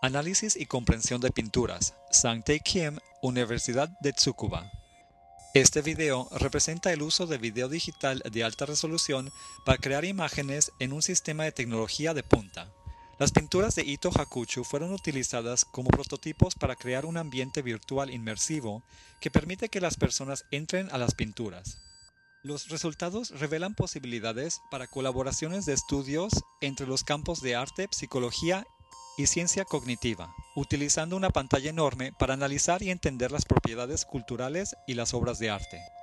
Análisis y comprensión de pinturas. Sangtae Kim, Universidad de Tsukuba. Este video representa el uso de video digital de alta resolución para crear imágenes en un sistema de tecnología de punta. Las pinturas de Ito Hakuchu fueron utilizadas como prototipos para crear un ambiente virtual inmersivo que permite que las personas entren a las pinturas. Los resultados revelan posibilidades para colaboraciones de estudios entre los campos de arte, psicología y ciencia cognitiva, utilizando una pantalla enorme para analizar y entender las propiedades culturales y las obras de arte.